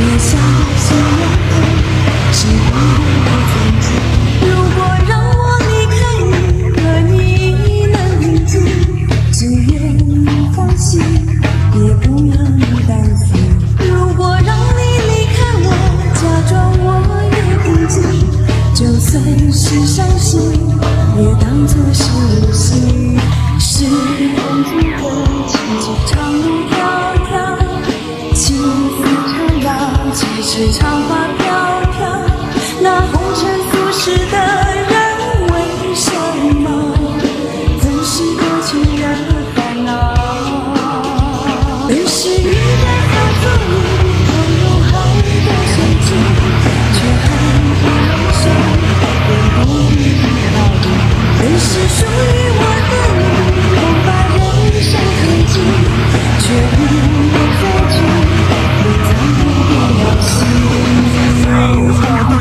也相信永恒是不变曾经如果让我离开你而你已能平静只愿你放心也不要你担心如果让你离开我假装我也平静就算是伤心也当作是无心是曾经的情谊长路是长发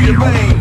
your veins.